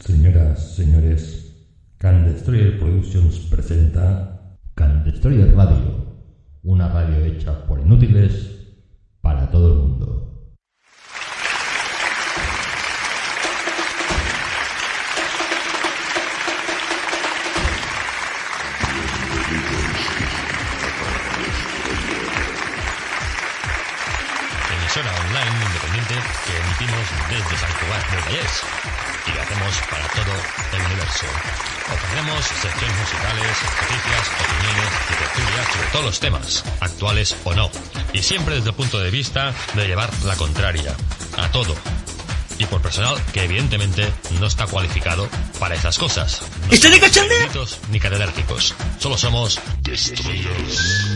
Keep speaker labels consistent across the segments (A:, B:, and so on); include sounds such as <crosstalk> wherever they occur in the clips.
A: Señoras, señores, Can Destroyer Productions presenta Can Destroyer Radio, una radio hecha por inútiles para todo el mundo.
B: Que emitimos desde San Cugat del Vallés y lo hacemos para todo el universo. Ofrecemos secciones musicales, noticias, opiniones y tertulias sobre todos los temas, actuales o no, y siempre desde el punto de vista de llevar la contraria a todo. Y por personal que evidentemente no está cualificado para esas cosas. No
C: ¿Estoy de cachondeo?
B: ni catedráticos. Solo somos destroyers.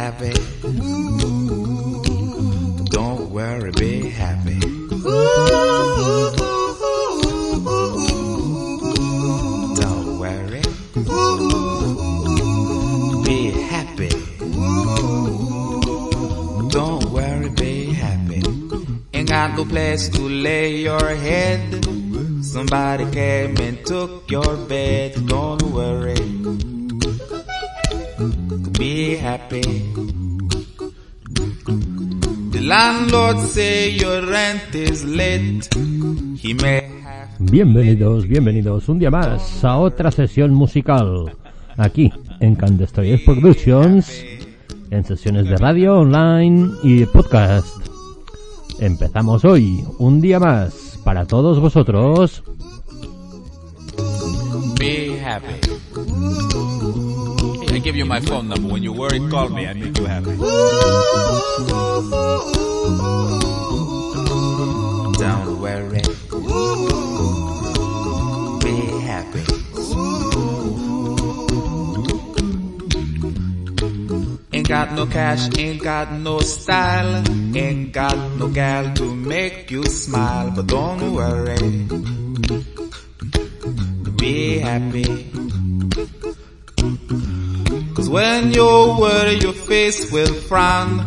D: Happy. Don't worry, be happy. Don't worry. Be happy. Don't worry, be happy. Ain't got no place to lay your head. Somebody came and took say your rent is late. He may have
A: Bienvenidos, bienvenidos un día más a otra sesión musical aquí en Can Destroyer Productions en sesiones de radio, online y podcast. Empezamos hoy, un día más para todos vosotros.
D: be happy.
C: I give you my phone number. When you worry, call me. I make you happy.
D: Don't worry. Be happy. Ain't got no cash, ain't got no style, ain't got no gal to make you smile, but don't worry. Be happy. Cause when you worry, your face will frown,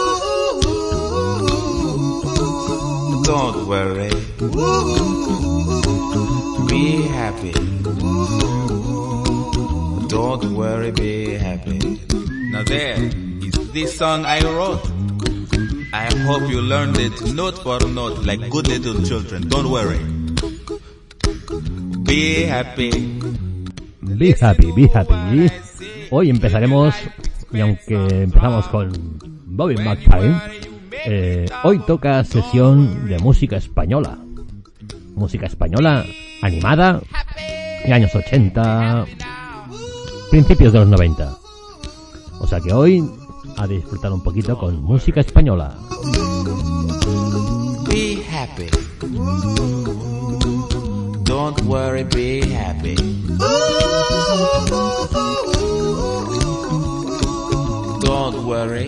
D: Don't worry. Be happy. Don't worry, be happy. Now there is this song I wrote. I hope you learned it note for note like good little children. Don't worry. Be happy.
A: Be happy, be happy. Hoy empezaremos, y aunque empezamos con Bobby McFarlane, eh, hoy toca sesión de música española. Música española animada, de años 80, principios de los 90. O sea que hoy a disfrutar un poquito con música española.
D: Be happy. Don't worry, be happy. Don't worry.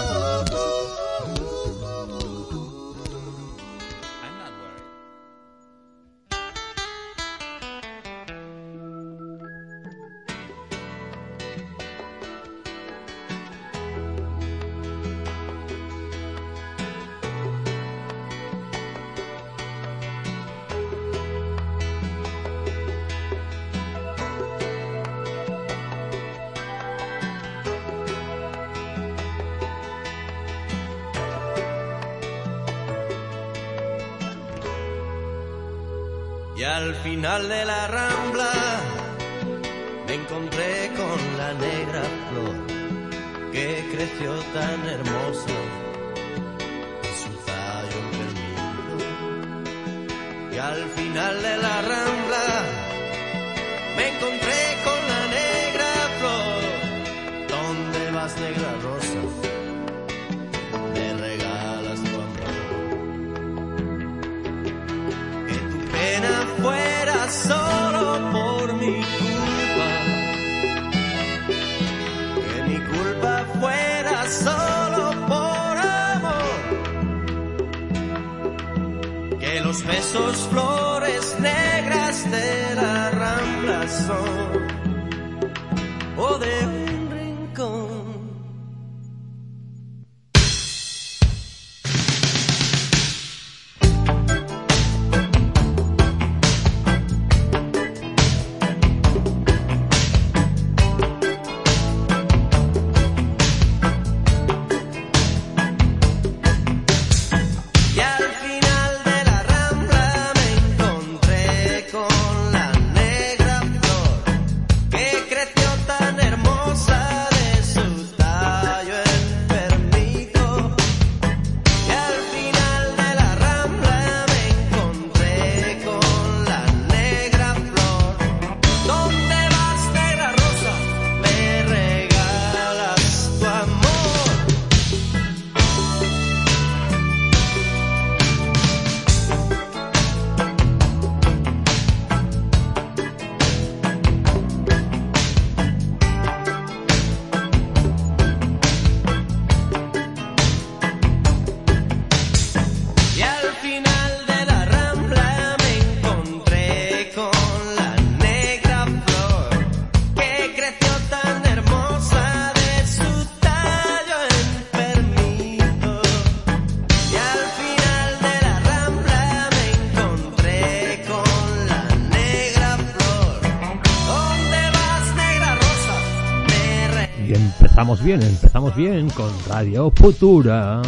E: bien, empezamos bien con Radio Futura.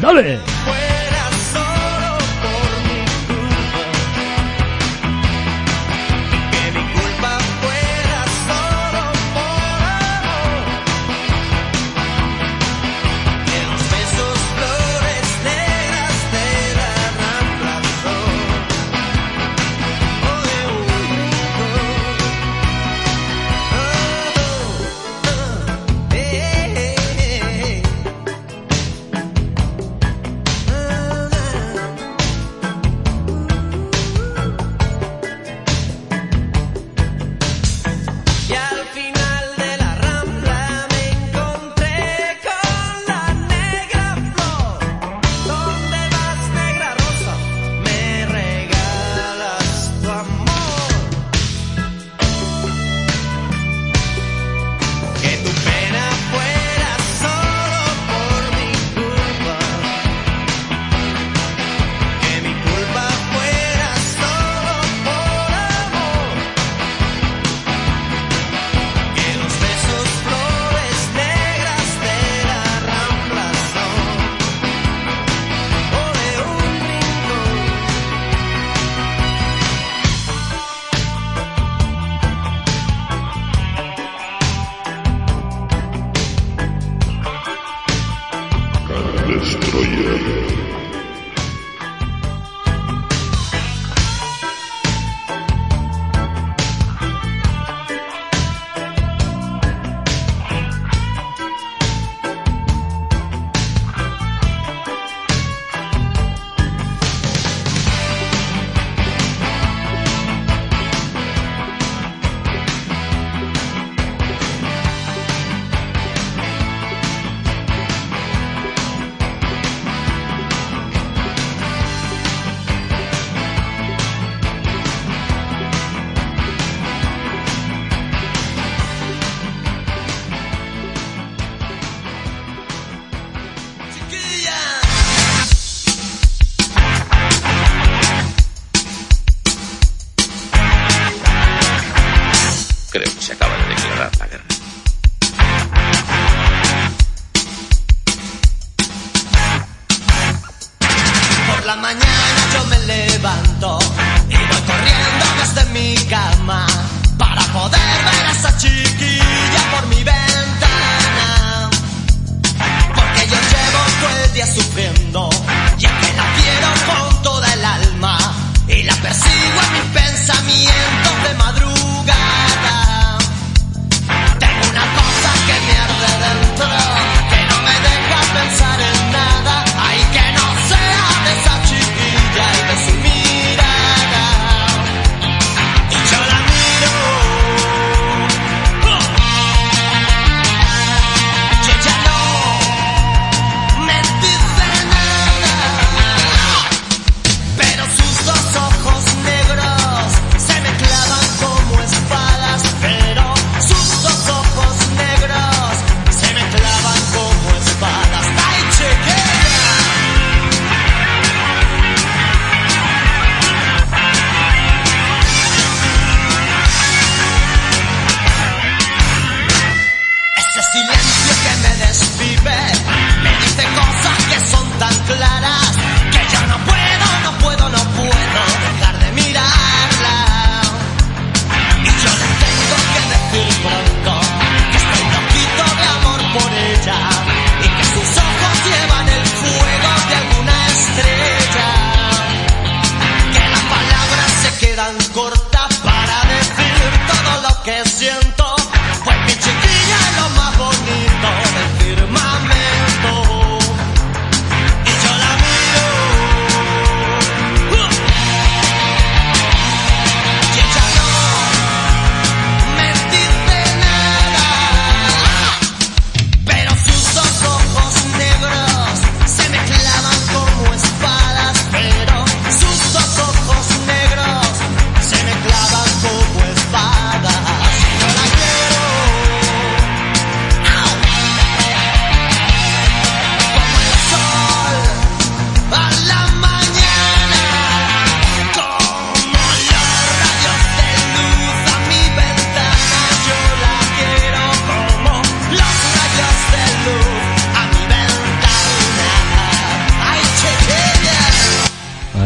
E: ¡Dale!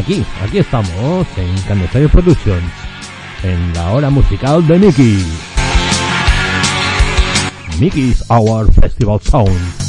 F: aquí, aquí estamos, en Candestarios Productions, en la hora musical de Mickey. Mickey's Our Festival Sound.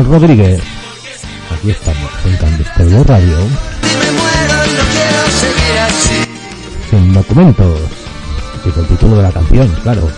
G: Rodríguez. Aquí estamos, en Cambio Radio. Sin documentos. Y con el título de la canción, claro.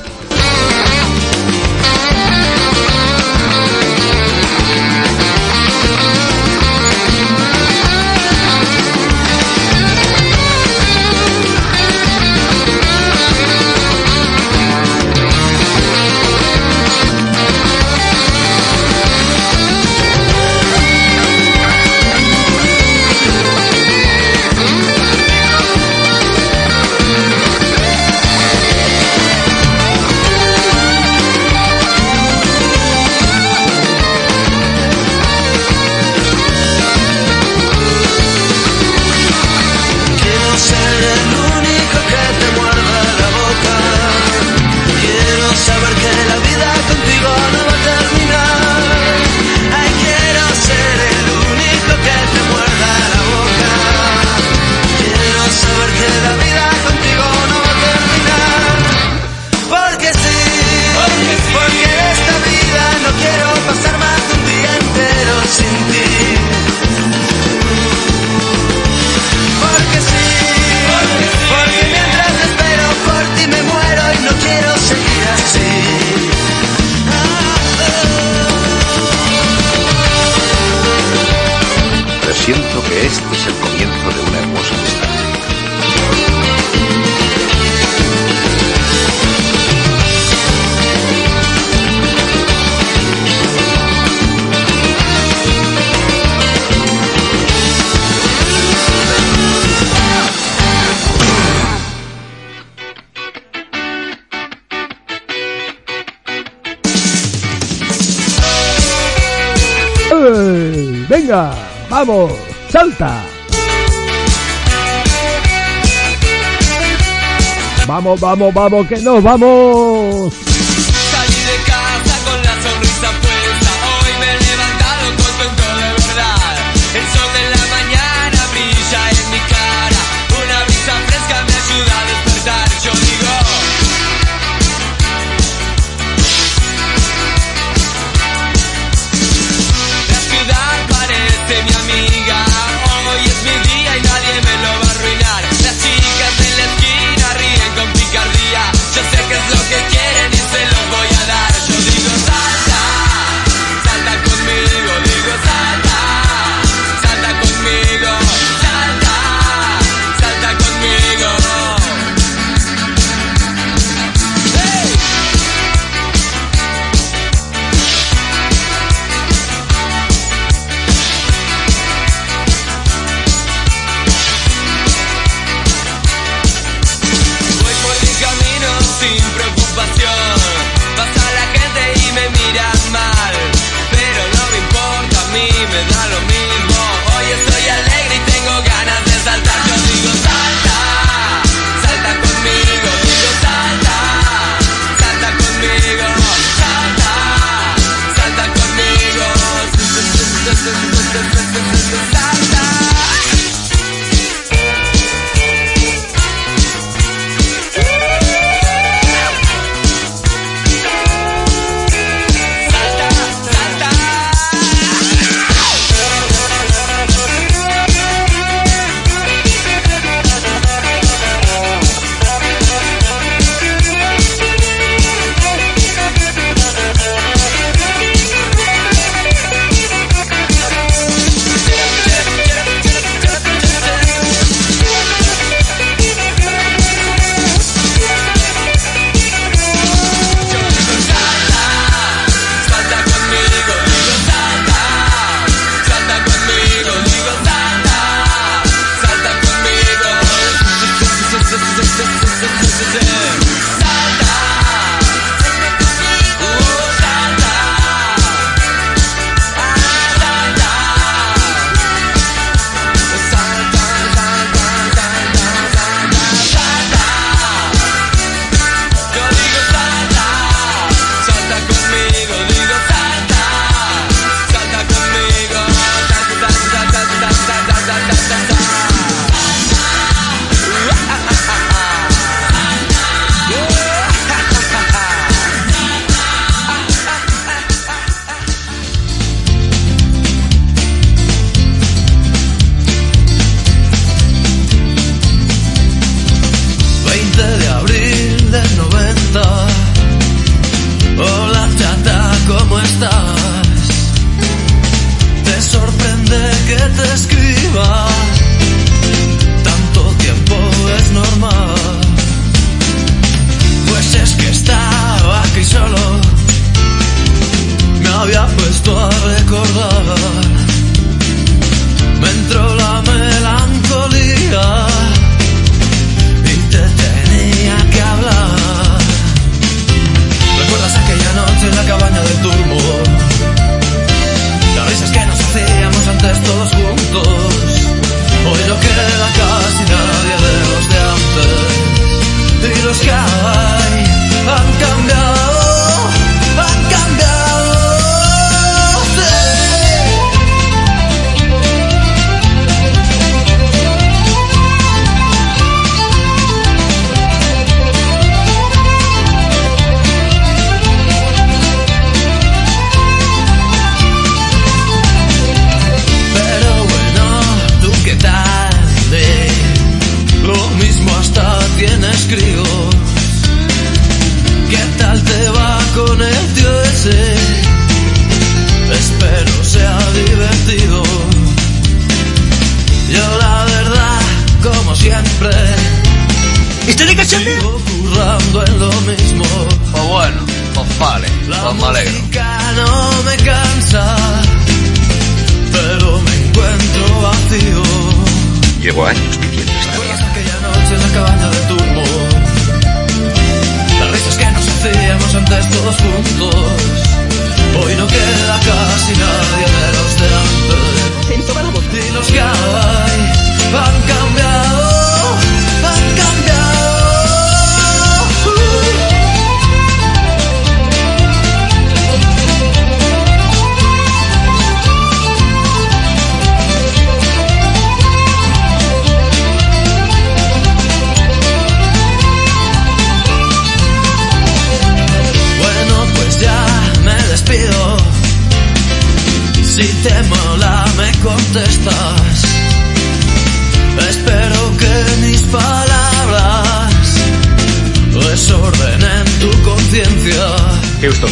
G: Venga, vamos, salta. Vamos, vamos, vamos, que nos vamos.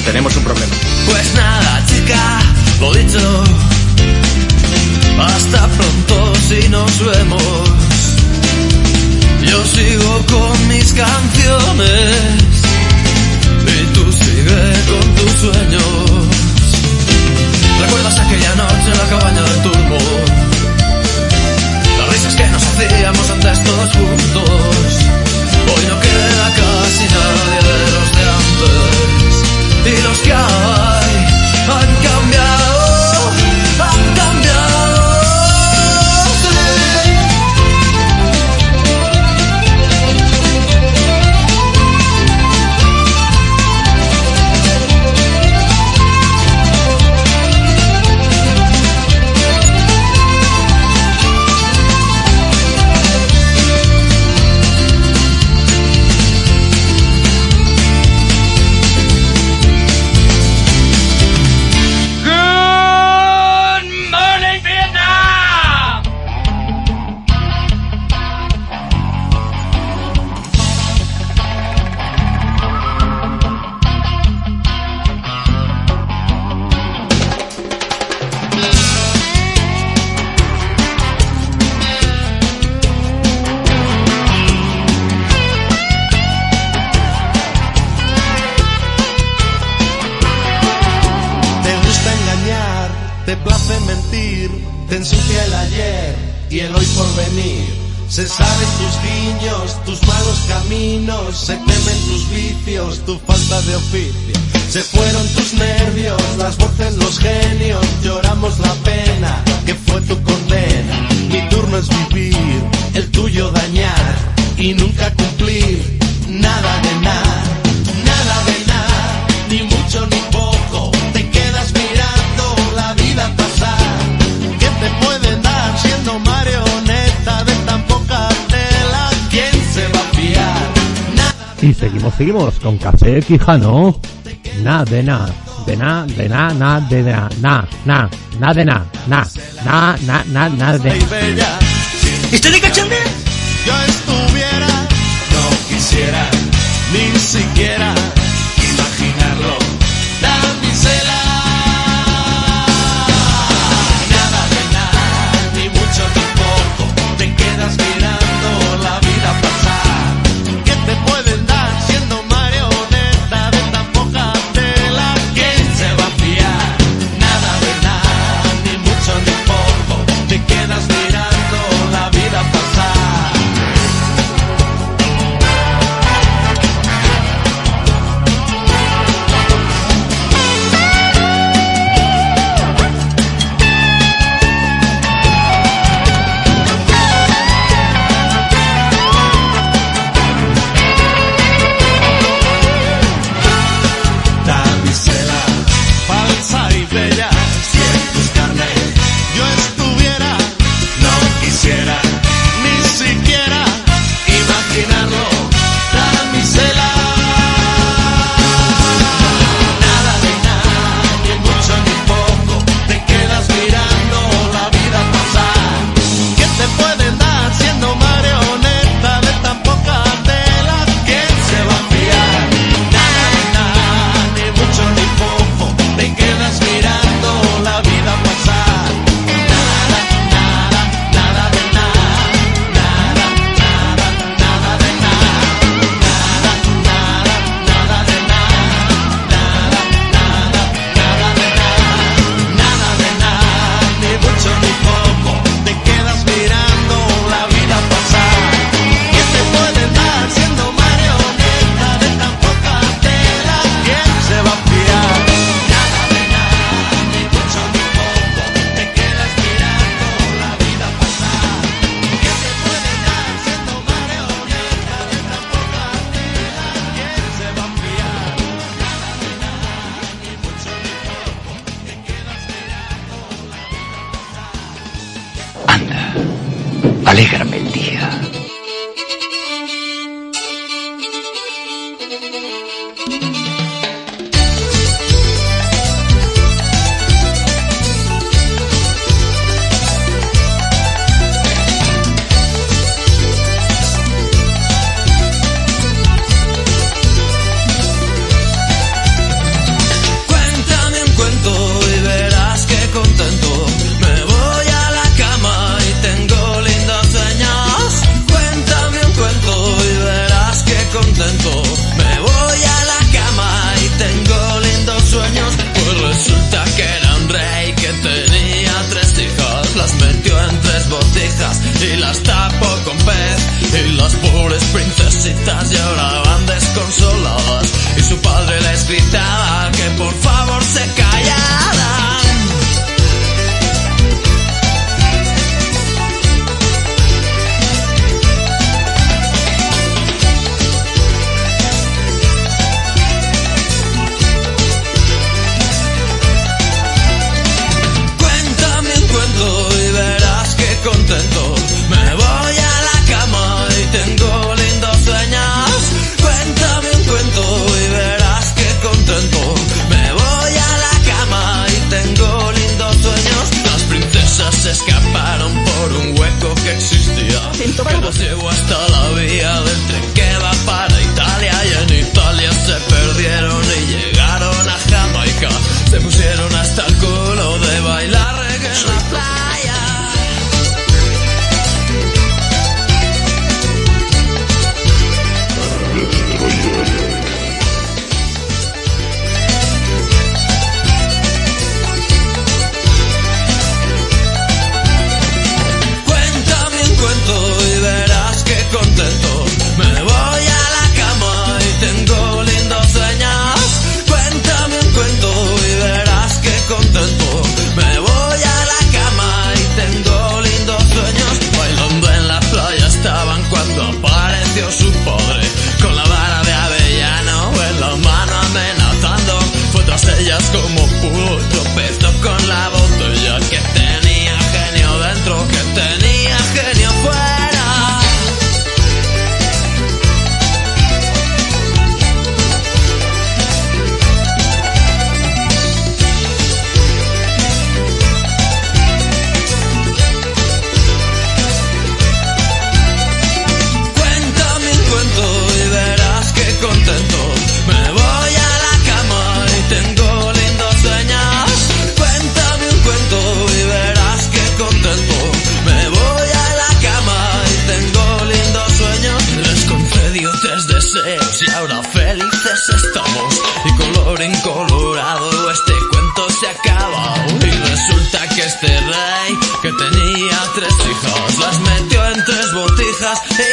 H: tenemos.
I: Y
A: seguimos, seguimos con Café Quijano. Na de na, de na, de na, na de na, na, na, na de na, na, na, na, na, na de
E: na.
H: ¿Estás de?
E: Yo estuviera, no quisiera, ni siquiera.
J: Hey.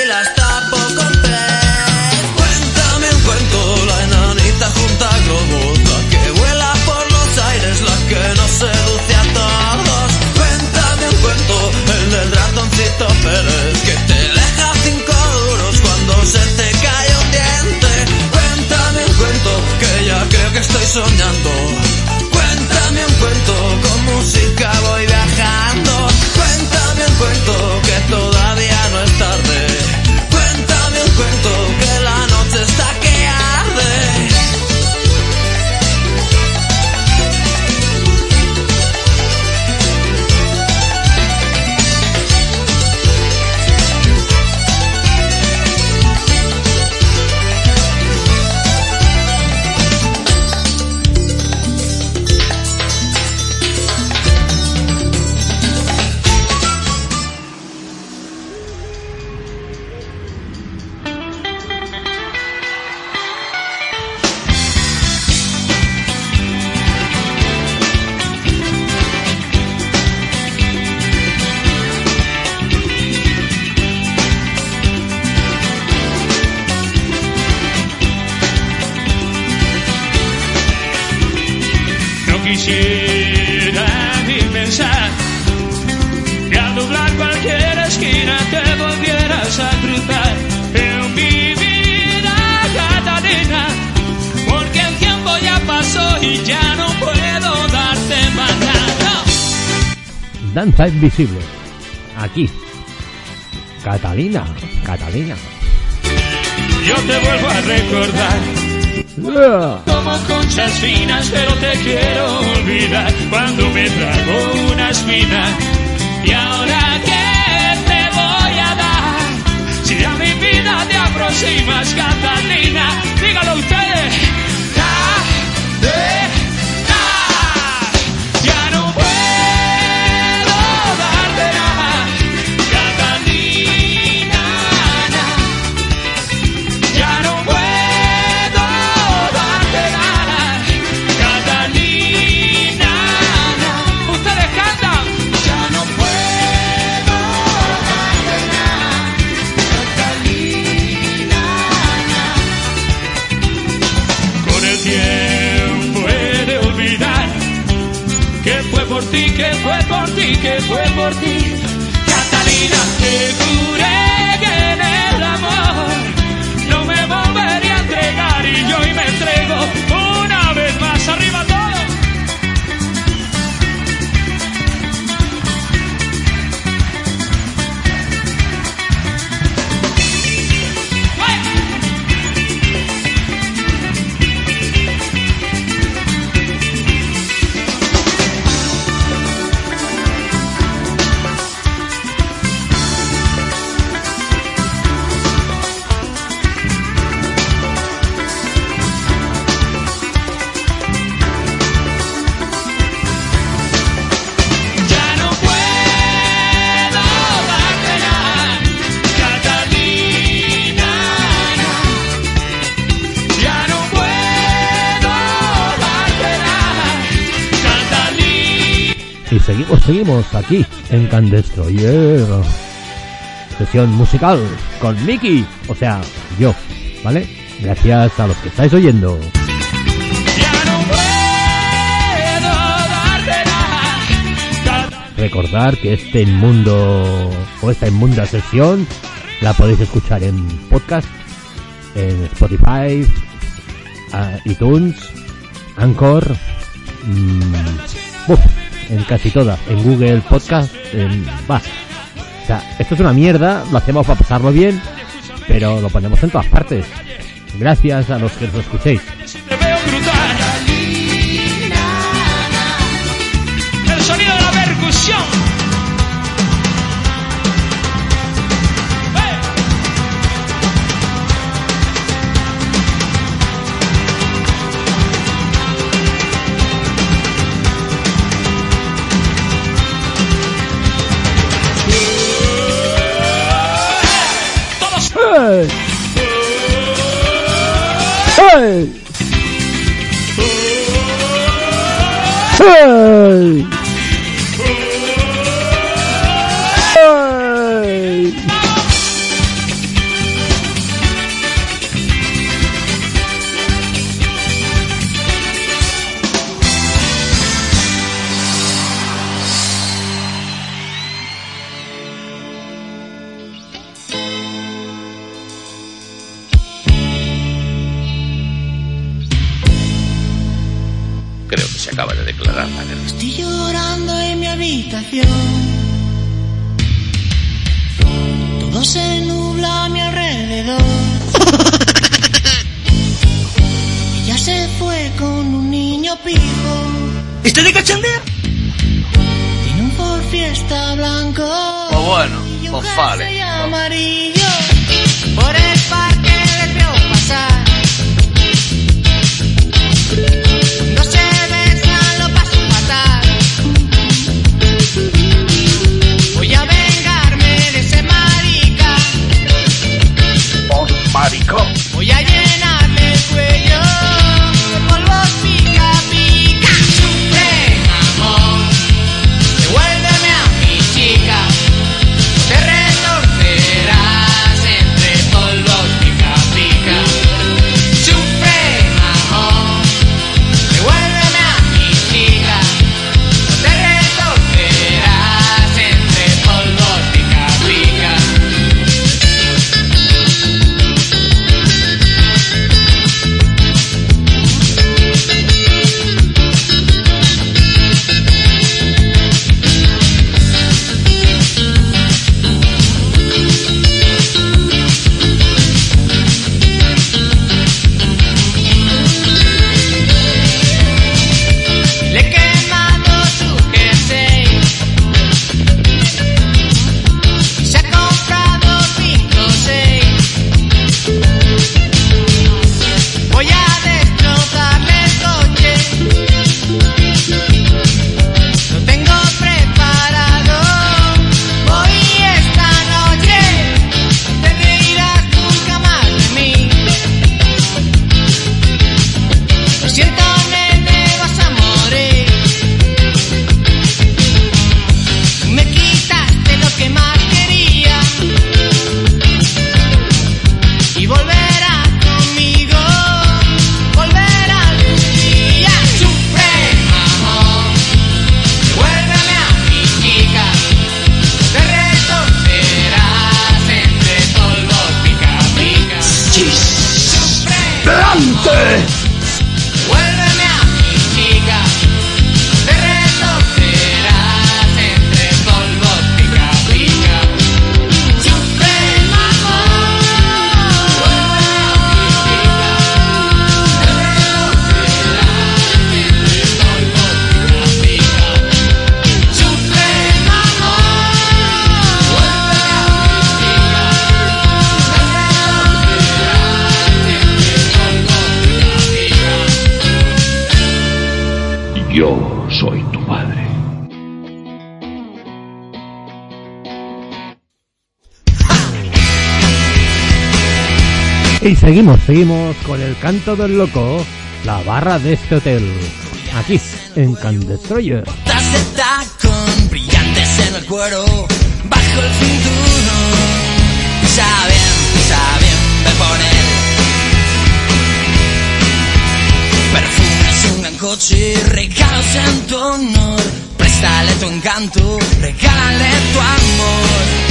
A: Danza Invisible. Aquí. Catalina. Catalina.
J: Yo te vuelvo a recordar
A: Yeah.
J: como conchas finas, pero te quiero olvidar cuando me trago una espina. Y ahora que te voy a dar, si a mi vida te aproximas, Catalina, dígalo ustedes.
A: Aquí en Candestro. Yeah. Sesión musical con Miki, o sea, yo, ¿vale? Gracias a los que estáis oyendo. Recordar que este inmundo o esta inmunda sesión la podéis escuchar en podcast, en Spotify, ah, iTunes, Anchor, mm, en casi todas, en Google Podcast, en va. O sea, esto es una mierda, lo hacemos para pasarlo bien, pero lo ponemos en todas partes. Gracias a los que lo escuchéis. ¡Hey! ¡Hey!
K: ¿Está de cachondeo?
L: Tiene un Ford Fiesta blanco.
K: Oh, bueno, pues vale.
A: seguimos, seguimos con el canto del loco, la barra de este hotel. Aquí, en Can Destroyer.
M: con brillantes en el cuero, bajo el cinturón. Saben, saben, me ponen. Perfumes, un gran coche, regalos en tu honor. Préstale tu encanto, regálale tu amor.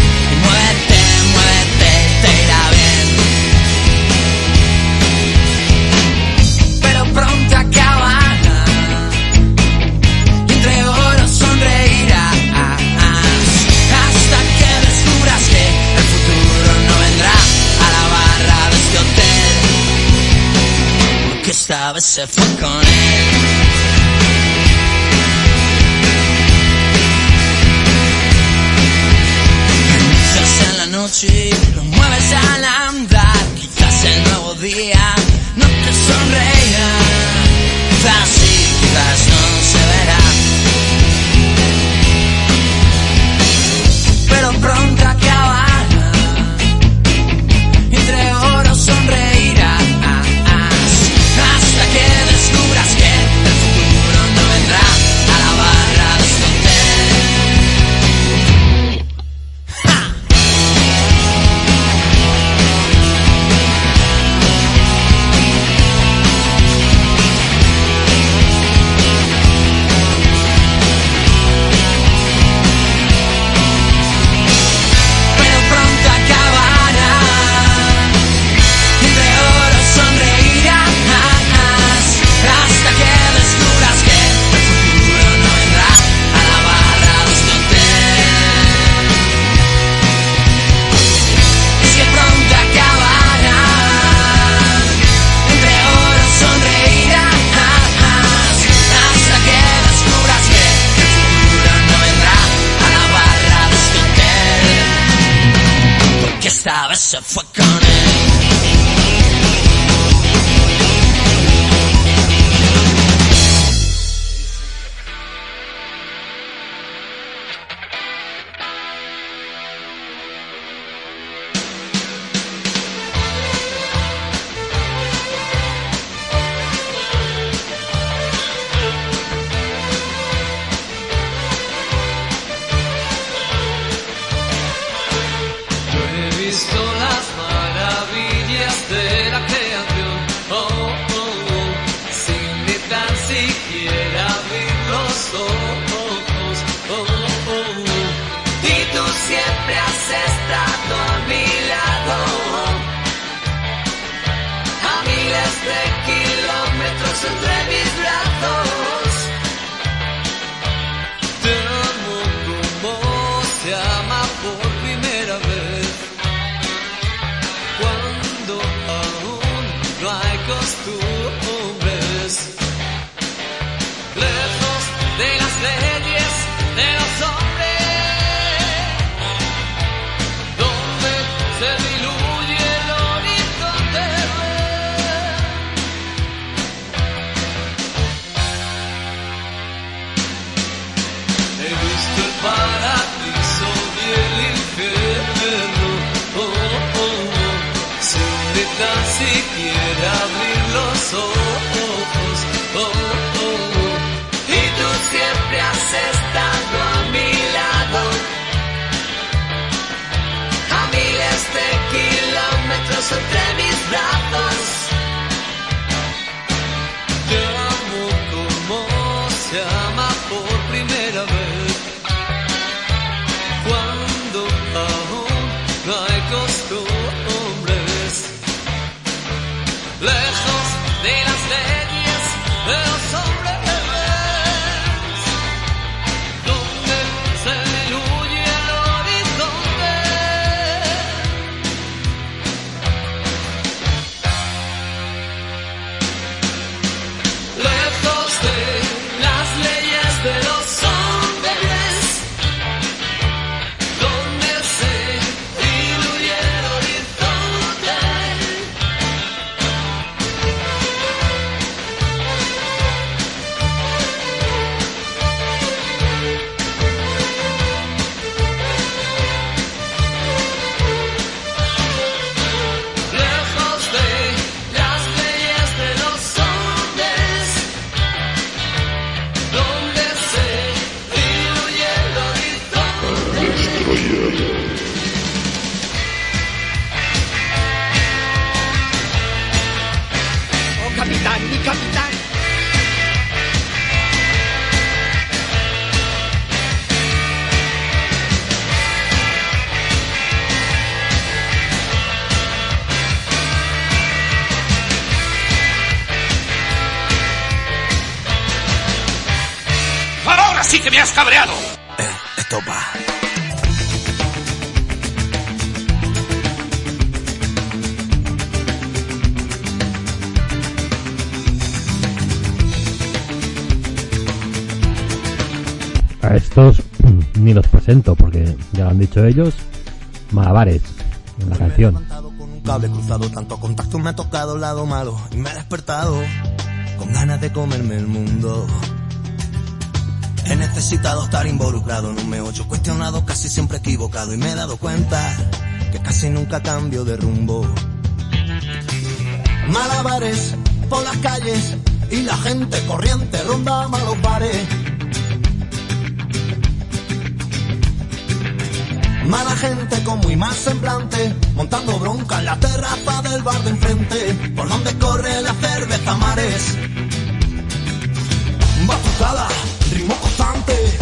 M: sabe se fue con él. Quizás en la noche lo mueves al andar, quizás el nuevo día no te sonreirá.
A: Presento porque ya lo han dicho ellos. Malabares en la canción.
I: Con un cable cruzado, tanto contacto me ha tocado el lado malo y me ha despertado con ganas de comerme el mundo. He necesitado estar involucrado, no me ocho cuestionado, casi siempre equivocado y me he dado cuenta que casi nunca cambio de rumbo. Malabares por las calles y la gente corriente ronda a los bares. Gente con muy mal semblante, montando bronca en la terraza del bar de enfrente, por donde corre la cerveza mares. Batucada, ritmo constante.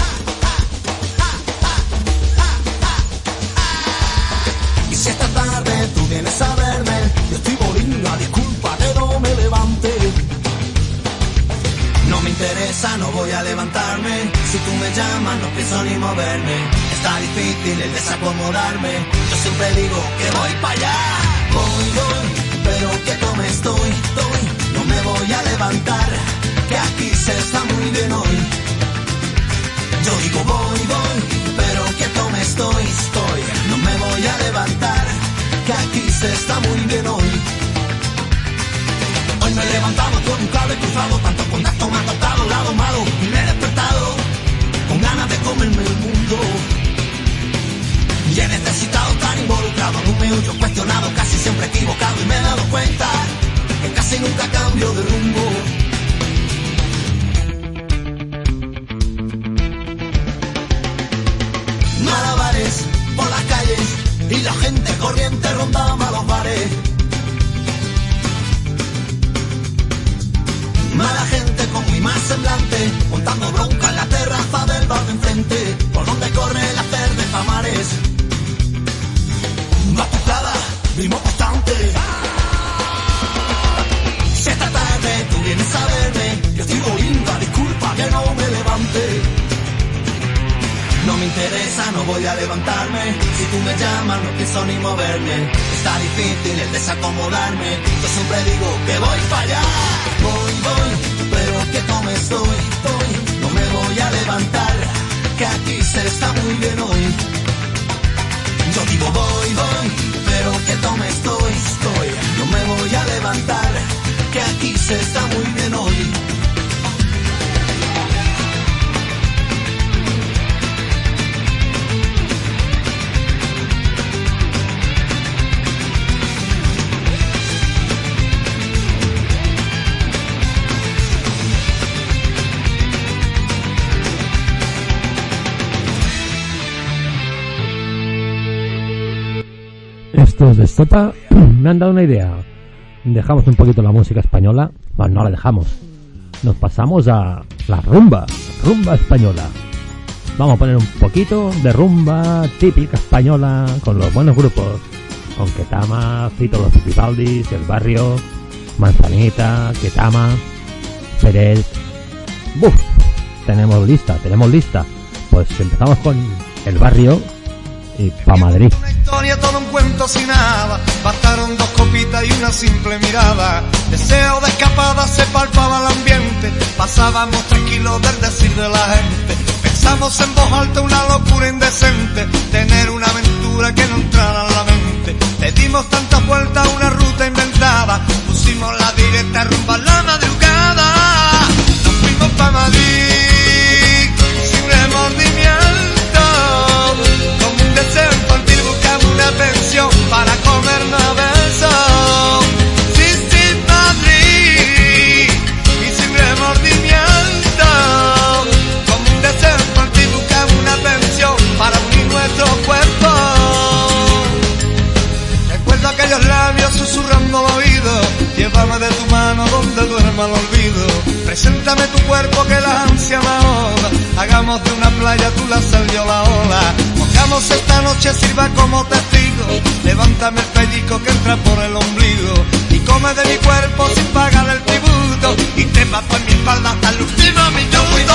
I: Me interesa, no voy a levantarme. Si tú me llamas, no pienso ni moverme. Está difícil el desacomodarme. Yo siempre digo que voy para allá. Voy, voy, pero que tome estoy, estoy. No me voy a levantar, que aquí se está muy bien hoy. Yo digo voy, voy, pero que tome estoy, estoy. No me voy a levantar, que aquí se está muy bien hoy. Hoy me he levantado con un cable cruzado, tanto contacto me ha tocado, lado malo, y me he despertado con ganas de comerme el mundo. Y he necesitado estar involucrado, no me oyo cuestionado, casi siempre equivocado, y me he dado cuenta que casi nunca cambio de rumbo. Malabares por las calles y la gente corriente rondaba los bares. Mal semblante, montando bronca en la terraza del bar de enfrente, por donde corre la cerveza mares. Batucada, ritmo constante. Si esta tarde tú vienes a verme, yo estoy linda, disculpa que no me levante. No me interesa, no voy a levantarme. Si tú me llamas, no pienso ni moverme. Está difícil el desacomodarme. Yo siempre digo que voy para allá. Voy, voy, pero que tome estoy, estoy. No me voy a levantar, que aquí se está muy bien hoy. Yo digo voy, voy, pero que tome estoy, estoy. No me voy a levantar, que aquí se está muy bien hoy.
A: Estos de Estopa <clears throat> me han dado una idea. Dejamos un poquito la música española. Bueno, no la dejamos. Nos pasamos a la rumba. Rumba española. Vamos a poner un poquito de rumba típica española con los buenos grupos. Con Ketama, Cito los Pipaldis, El Barrio, Manzanita, Ketama, Pérez. ¡Buf! Tenemos lista, tenemos lista. Pues empezamos con El Barrio y pa' Madrid.
N: Historia, todo un cuento sin nada. Bastaron dos copitas y una simple mirada. Deseo de escapada se palpaba el ambiente. Pasábamos tranquilos del decir de la gente. Pensamos en voz alta una locura indecente. Tener una aventura que no entrara en la mente. Le dimos tantas vueltas a una ruta inventada. Pusimos la directa rumba la Preséntame tu cuerpo que la ansia me ahoga. Hagamos de una playa tú la salió la ola. Mojamos esta noche, sirva como testigo. Levántame el pellico que entra por el ombligo. Y come de mi cuerpo sin pagar el tributo. Y te bajo en mi espalda hasta el último minuto.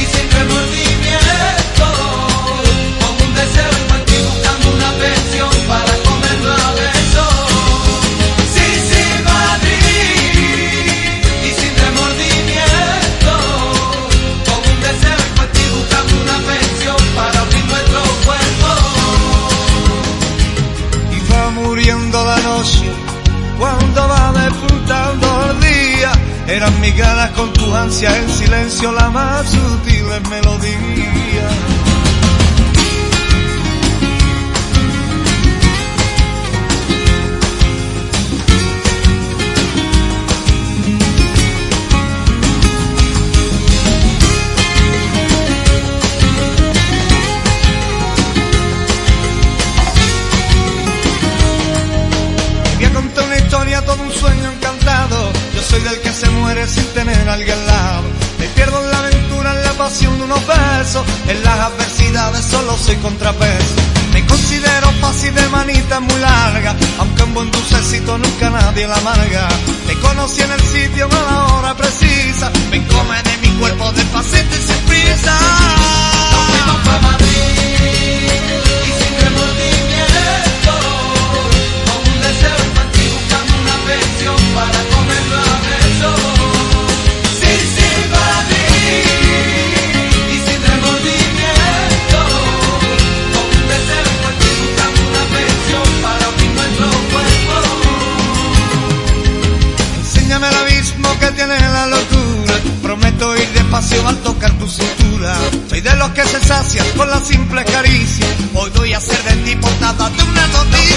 N: Y sin remordimiento. Con un deseo en ti buscando una pensión para ti. Eran mis ganas con tu ansia en silencio la más sutil melodía. Alguien al lado. Me pierdo en la aventura, en la pasión de unos besos. En las adversidades solo soy contrapeso. Me considero fácil de manita muy larga, aunque un buen dulcecito nunca nadie la amarga. Te conocí en el sitio a la hora precisa. Me come de mi cuerpo prisa. Pa' Madrid y sin para con la simple caricia. Hoy voy a ser de ti portada de una noticia.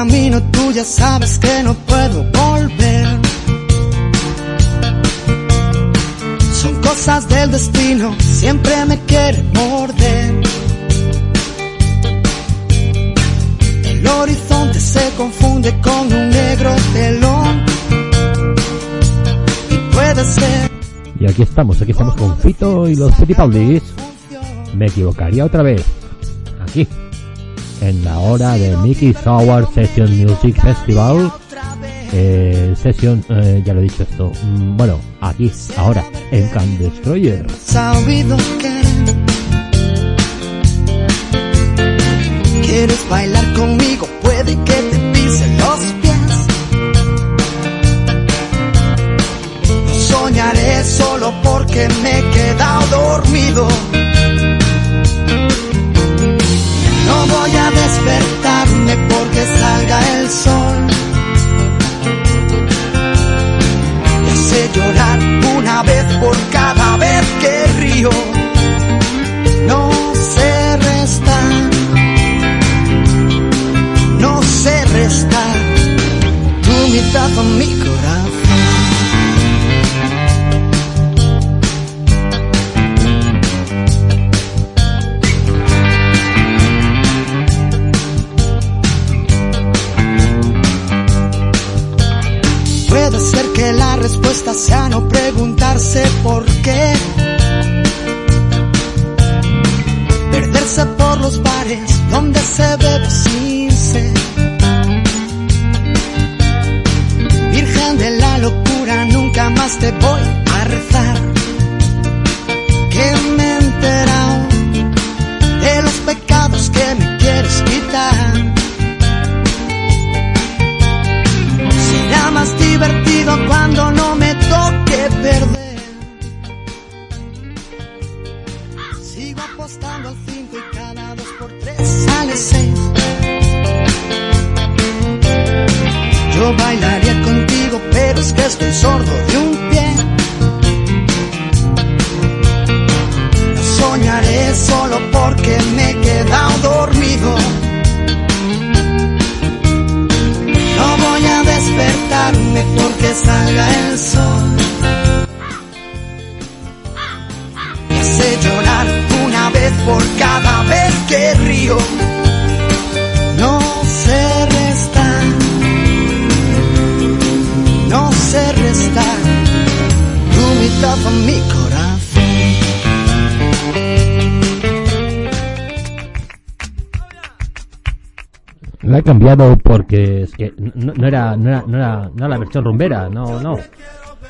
O: Camino, tú ya sabes que no puedo volver. Son cosas del destino, siempre me quiere morder. El horizonte se confunde con un negro telón. Y puede ser
A: Y aquí estamos, aquí estamos con Fito y los Fittipaldis. Me equivocaría otra vez. En la hora de Mickey Sour Session Music Festival. Eh, sesión, eh, ya lo he dicho esto. Mm, bueno, aquí, ahora, en Can Destroyer.
O: sabido que quieres bailar conmigo, puede que te pise los pies. Soñaré solo porque me he quedado dormido. Voy a despertarme porque salga el sol. Me hace llorar una vez por cada vez que río. No sé restar, no sé restar tu mitad a mi corazón. La respuesta sea no preguntarse por qué. Perderse por los bares donde
A: cambiado porque es que no, no, era, no, era, no, era, no era la versión rumbera, no, no.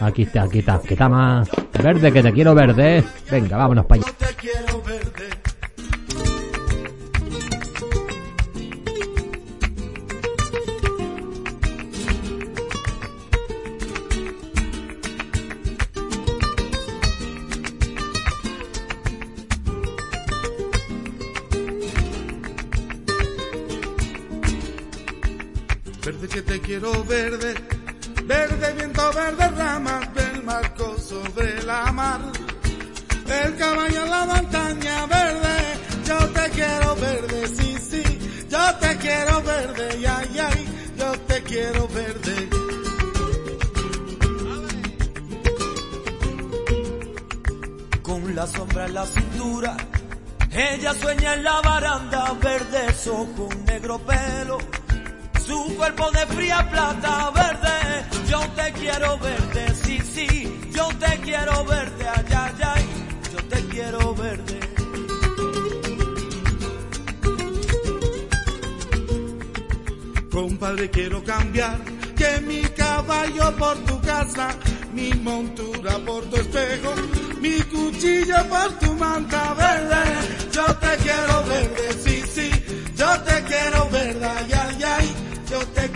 P: Aquí está, aquí está, que está más verde, que te quiero verde. Venga, vámonos para allá.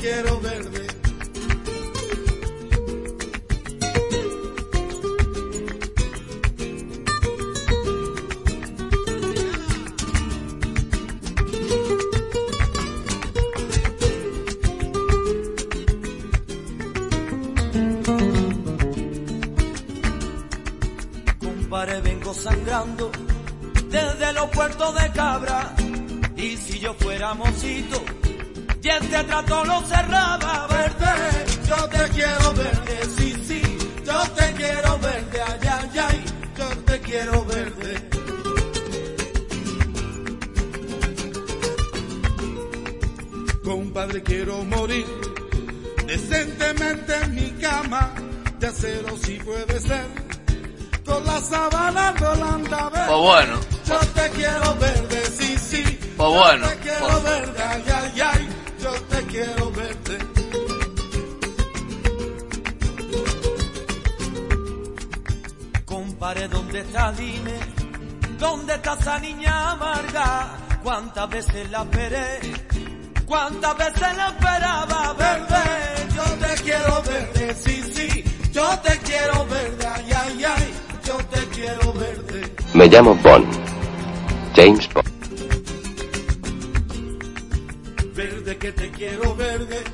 E: quiero
Q: este trato lo cerraba. Verte,
E: yo te quiero verte, sí, sí, yo te quiero verte, ay, ay, ay, yo te quiero verte. Compadre, quiero morir decentemente en mi cama, de acero si puede ser, con la sabana volando verde.
R: Pues bueno.
E: Yo te quiero verde, sí, sí.
R: Pues bueno.
Q: está? Dime, ¿dónde está esa niña amarga? ¿Cuántas veces la esperé? ¿Cuántas veces la esperaba verde?
E: Yo te quiero verde, sí, sí, yo te quiero verde, ay, ay, ay, yo te quiero verde.
S: Me llamo Bond, James Bond.
E: Verde que te quiero verde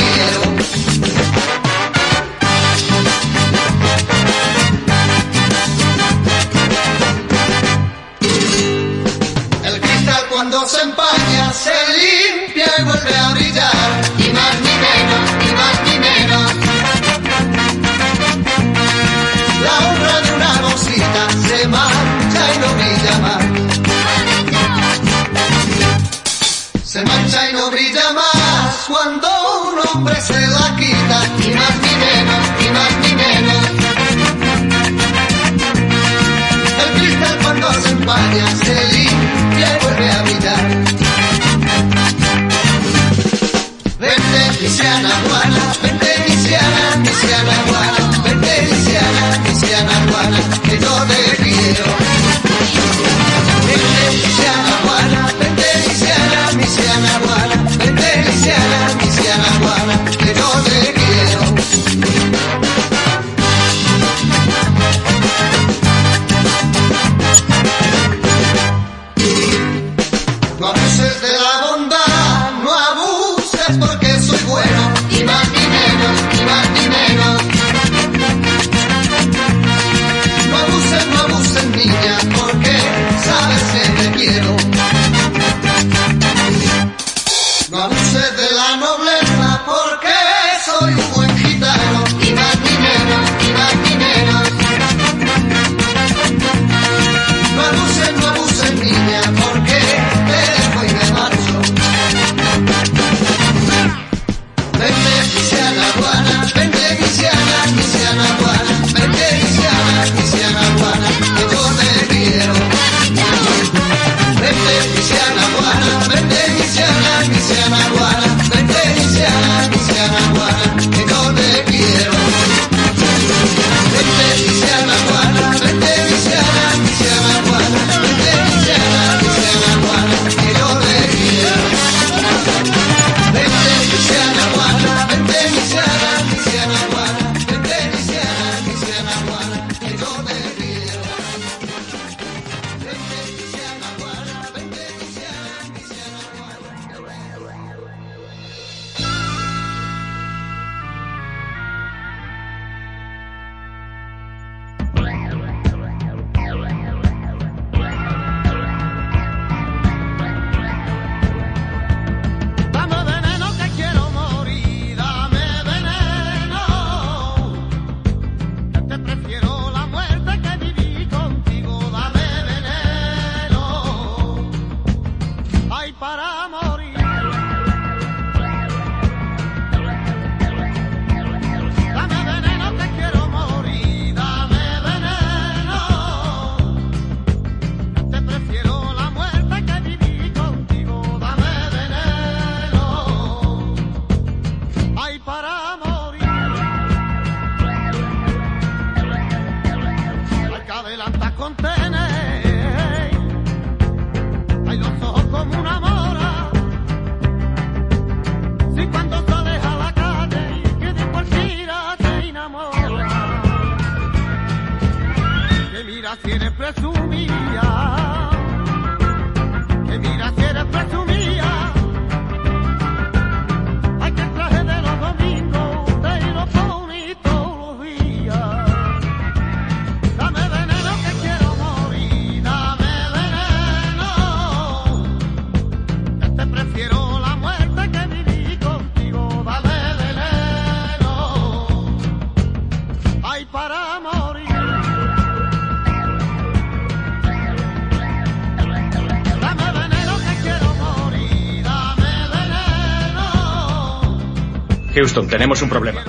T: Houston, tenemos un problema.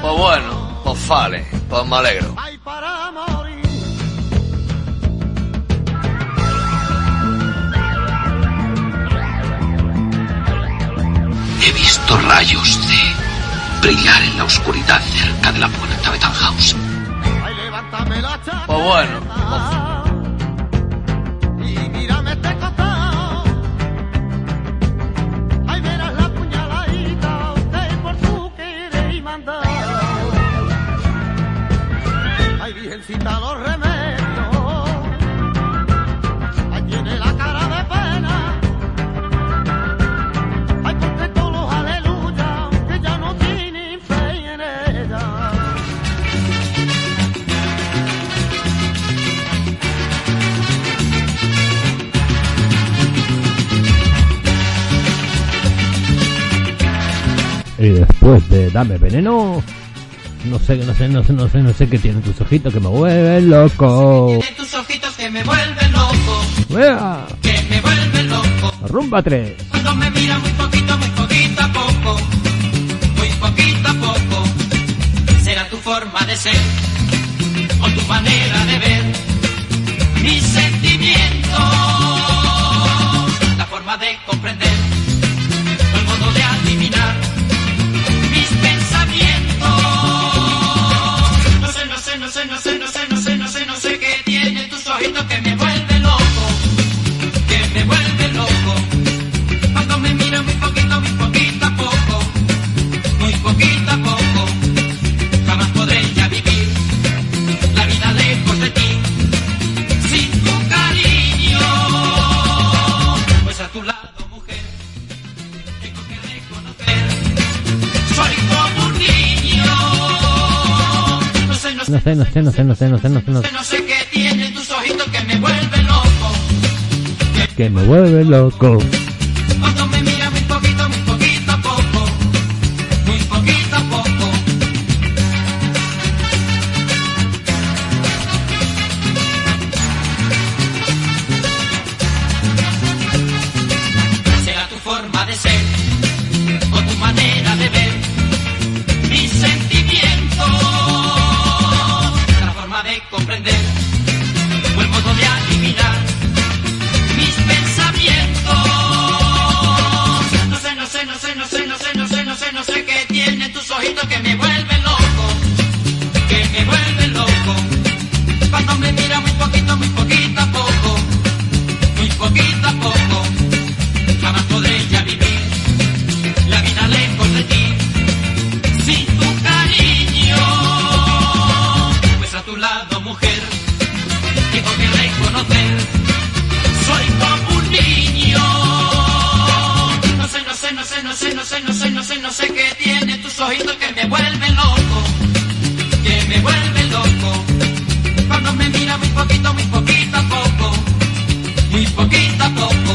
R: Pues bueno, pues vale, pues me alegro.
S: He visto rayos de brillar en la oscuridad cerca de la puerta de
U: Y
A: después de Dame Veneno, no sé, no sé, no sé, no sé, no sé qué tienen tus ojitos que me vuelven loco.
V: Tiene tus ojitos que me vuelven loco.
A: vea
V: Que me vuelven loco.
A: Rumba 3.
V: Cuando me mira muy poquito, muy poquito a poco. Muy poquito a poco. Será tu forma de ser o tu manera de ver. Mi sentimiento. La forma de comprender. O el modo de adivinar. sé, no sé, no sé, no sé, no sé, no sé, no sé. Qué tienen tus ojitos que me vuelven loco.
A: Que me vuelve loco.
V: Poquito, muy poquito a poco. Muy poquito a poco.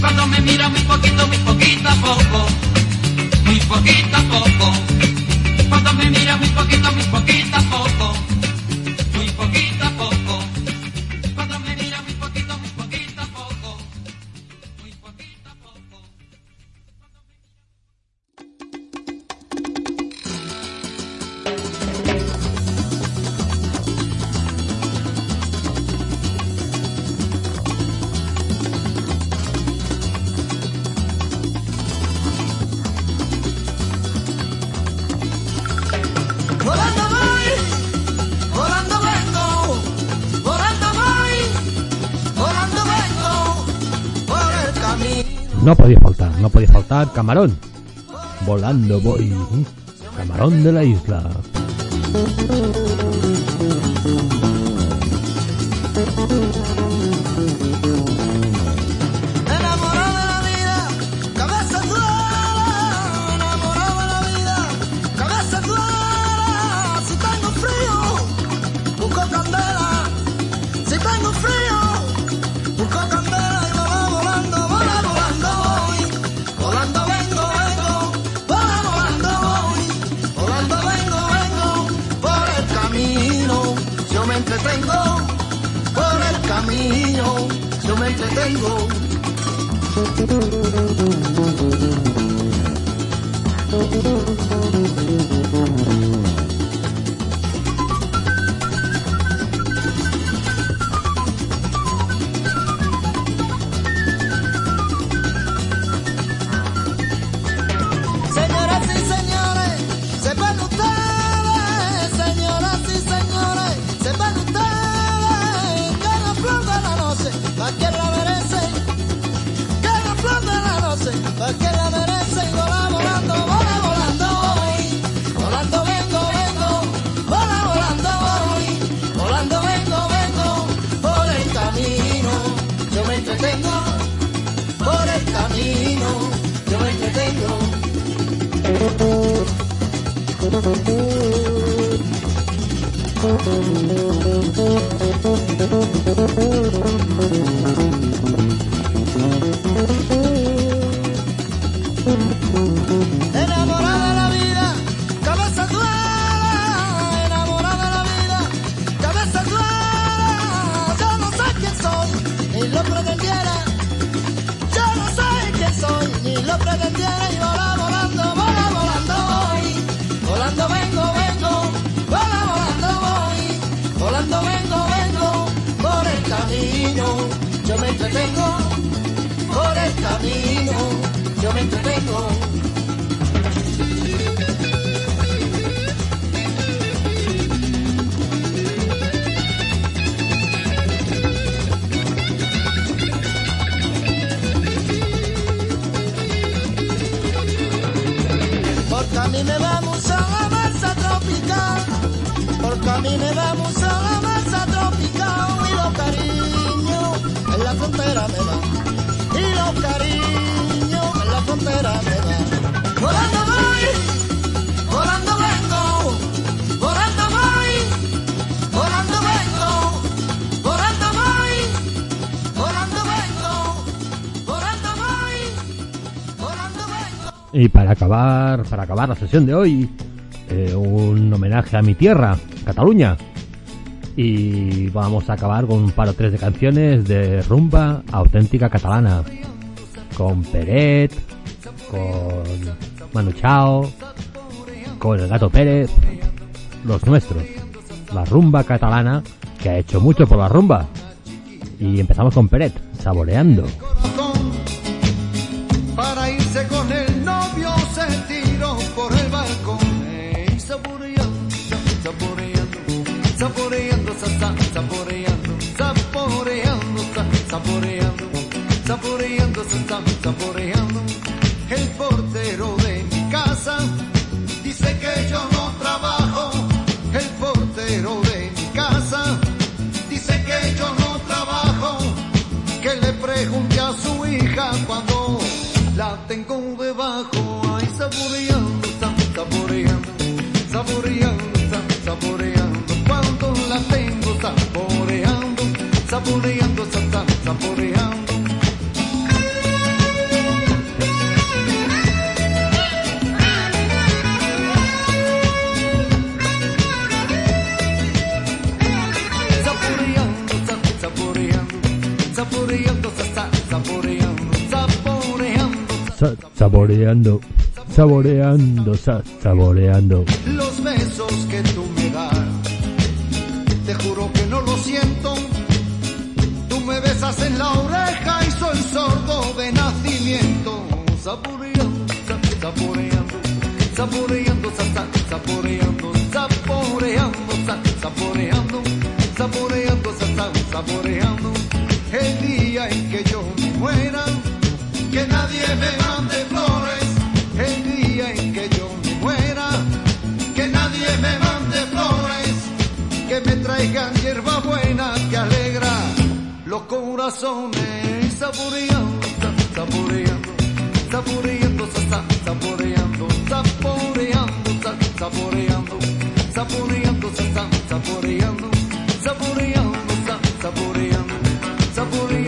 V: Cuando me mira muy poquito, muy poquito a poco. Muy poquito a poco. Cuando me mira muy poquito, muy poquito a poco.
O: Camarón. Volando voy. Camarón de la isla.
A: Yo me entretengo, por el camino, me. Porque a mí me va mucho la masa tropical. Porque a mí me va mucho la masa tropical. Y los cariños en la frontera me va. Y los cariños frontera me va. Volando voy, volando vengo. Volando voy, volando vengo. Volando voy, volando vengo. Volando voy, volando vengo.
O: Y para acabar, para acabar la sesión de hoy, eh, un homenaje a mi tierra, Cataluña. Y vamos a acabar con un par o tres de canciones de rumba auténtica catalana. Con Peret, Manu Chao, con el Gato Pérez, los nuestros. La rumba catalana que ha hecho mucho por la rumba. Y empezamos con Peret, saboreando. tengo debajo, ay saboreando, saboreando, saboreando, saboreando, cuando la tengo saboreando, saboreando, saboreando. saboreando, saboreando, sa, saboreando. Los besos que tú me das, te juro que no lo siento. Tú me besas en la oreja y soy sordo de nacimiento. Saboreando, sa, saboreando, saboreando, saboreando, saboreando, saboreando, saboreando, saboreando. El día en que yo me muera corazones saboreando, saboreando, saboreando, saboreando, saboreando, saboreando, saboreando, saboreando, saboreando, saboreando, saboreando.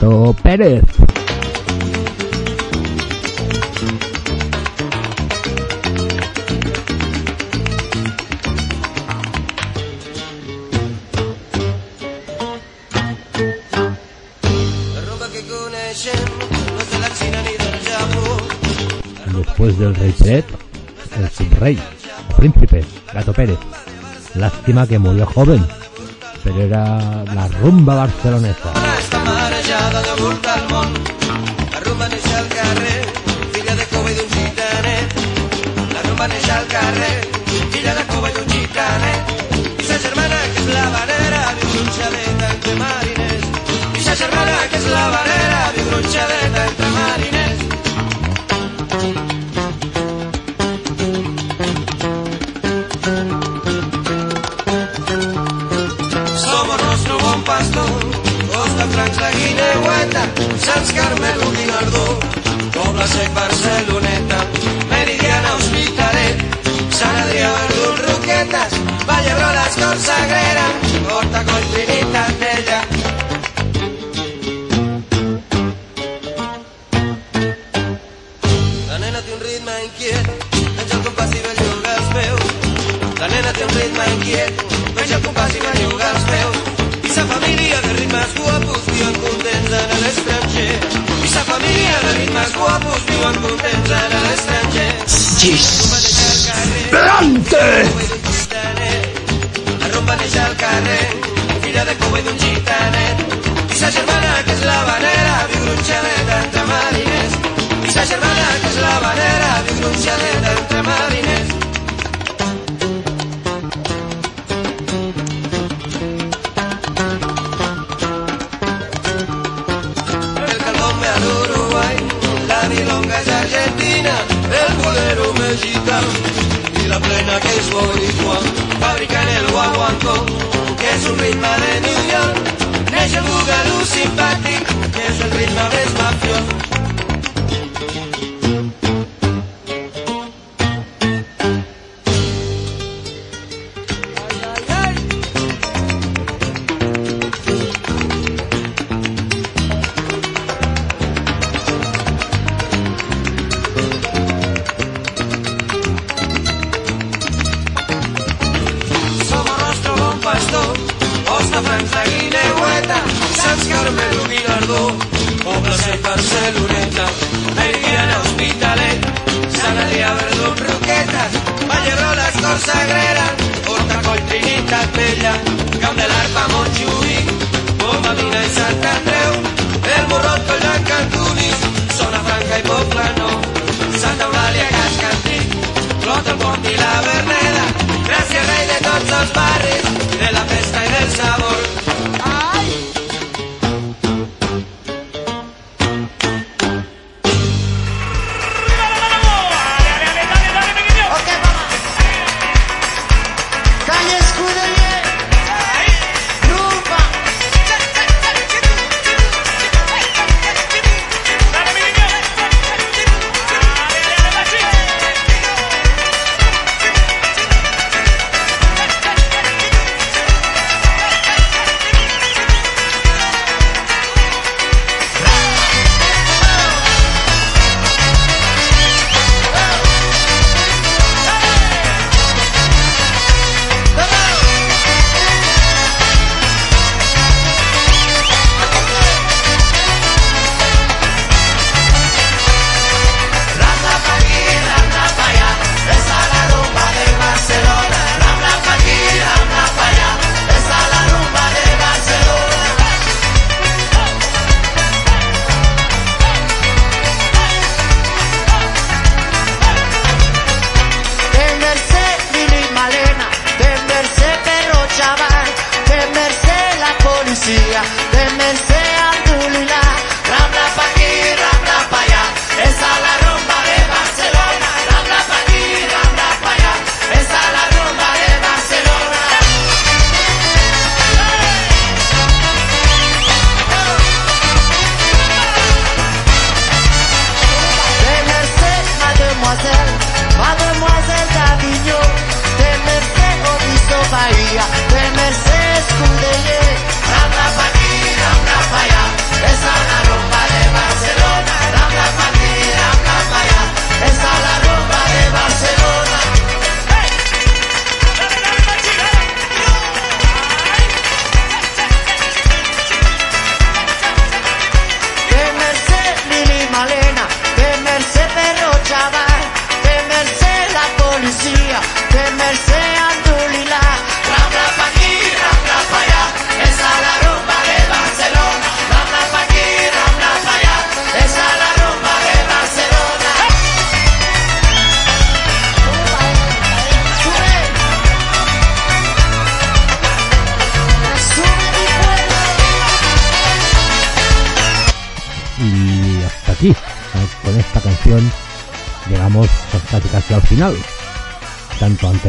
A: Roberto Pérez. Después del rey Pérez, el subrey, príncipe, Gato Pérez. Lástima que murió joven, pero era la rumba barcelonesa.
F: platejada de volta al món. La rumba neix al carrer, filla de cova i d'un gitanet. La rumba neix al carrer,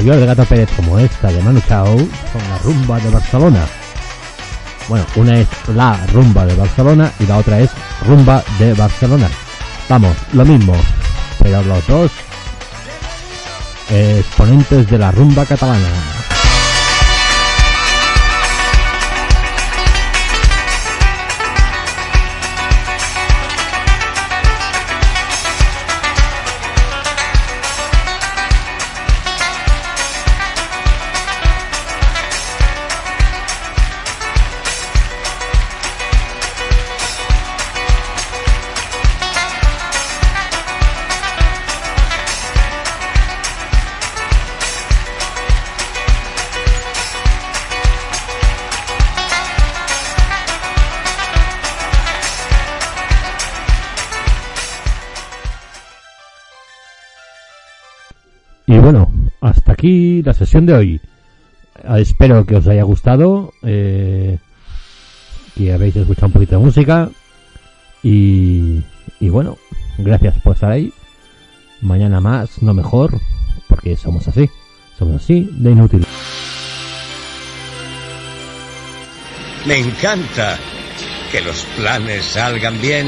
A: anterior del Gato Pérez como esta de Manu Chao son la rumba de Barcelona. Bueno, una es la rumba de Barcelona y la otra es rumba de Barcelona. Vamos, lo mismo, pero los dos eh, exponentes de la rumba catalana. aquí la sesión de hoy. Ah, espero que os haya gustado, eh, que habéis escuchado un poquito de música y, y bueno, gracias por estar ahí. Mañana más, no mejor, porque somos así, somos así de inútil.
W: Me encanta que los planes salgan bien.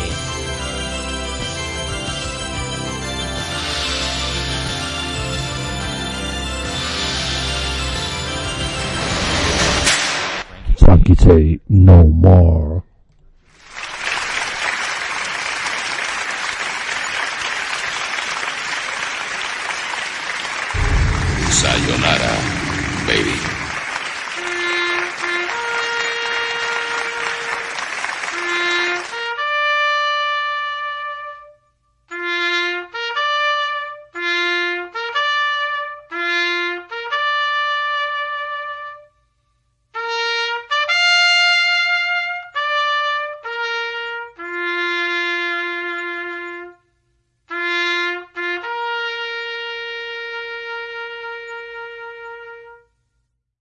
A: meditate no more.
S: Sayonara.